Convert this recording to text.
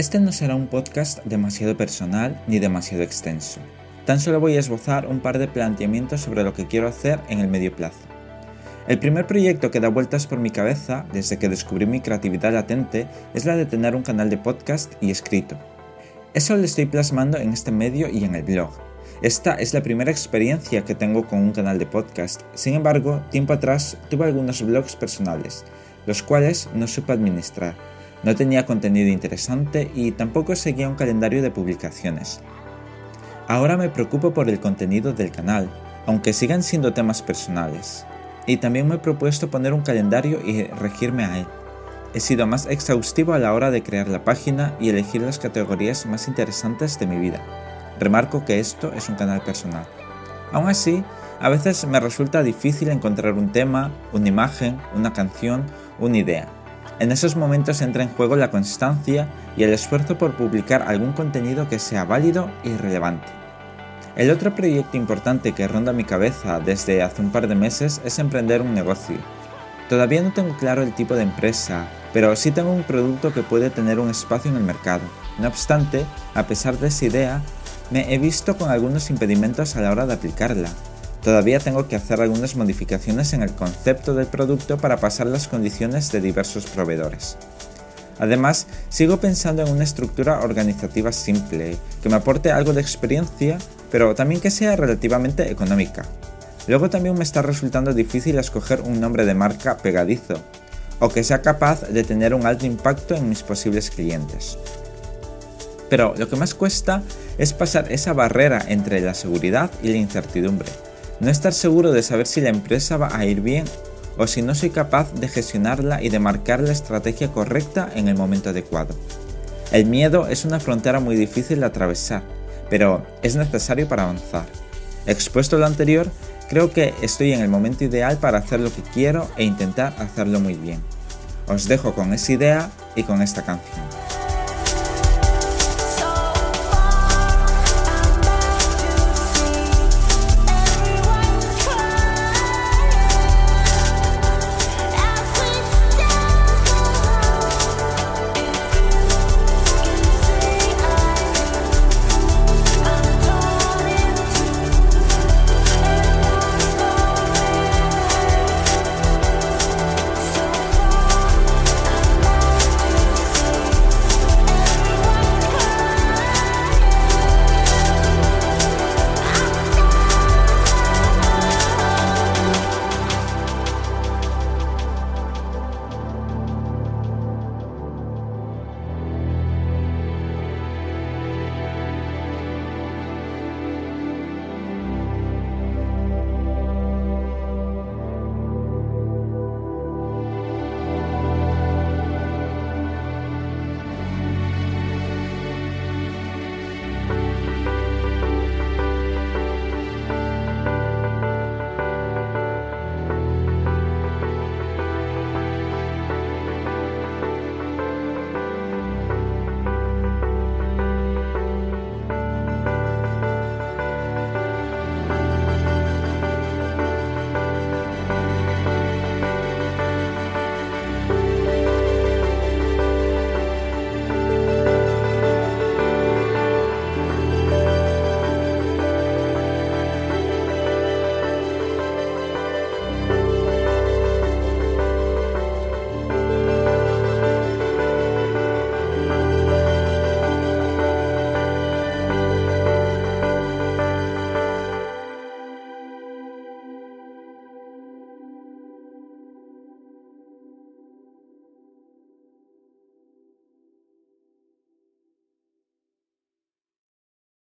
Este no será un podcast demasiado personal ni demasiado extenso. Tan solo voy a esbozar un par de planteamientos sobre lo que quiero hacer en el medio plazo. El primer proyecto que da vueltas por mi cabeza desde que descubrí mi creatividad latente es la de tener un canal de podcast y escrito. Eso lo estoy plasmando en este medio y en el blog. Esta es la primera experiencia que tengo con un canal de podcast, sin embargo, tiempo atrás tuve algunos blogs personales, los cuales no supe administrar no tenía contenido interesante y tampoco seguía un calendario de publicaciones. Ahora me preocupo por el contenido del canal, aunque sigan siendo temas personales. Y también me he propuesto poner un calendario y regirme a él. He sido más exhaustivo a la hora de crear la página y elegir las categorías más interesantes de mi vida. Remarco que esto es un canal personal. Aún así, a veces me resulta difícil encontrar un tema, una imagen, una canción, una idea en esos momentos entra en juego la constancia y el esfuerzo por publicar algún contenido que sea válido y relevante. El otro proyecto importante que ronda mi cabeza desde hace un par de meses es emprender un negocio. Todavía no tengo claro el tipo de empresa, pero sí tengo un producto que puede tener un espacio en el mercado. No obstante, a pesar de esa idea, me he visto con algunos impedimentos a la hora de aplicarla, Todavía tengo que hacer algunas modificaciones en el concepto del producto para pasar las condiciones de diversos proveedores. Además, sigo pensando en una estructura organizativa simple, que me aporte algo de experiencia, pero también que sea relativamente económica. Luego también me está resultando difícil escoger un nombre de marca pegadizo, o que sea capaz de tener un alto impacto en mis posibles clientes. Pero lo que más cuesta es pasar esa barrera entre la seguridad y la incertidumbre no estar seguro de saber si la empresa va a ir bien o si no soy capaz de gestionarla y de marcar la estrategia correcta en el momento adecuado. El miedo es una frontera muy difícil de atravesar, pero es necesario para avanzar. Expuesto lo anterior, creo que estoy en el momento ideal para hacer lo que quiero e intentar hacerlo muy bien. Os dejo con esa idea y con esta canción.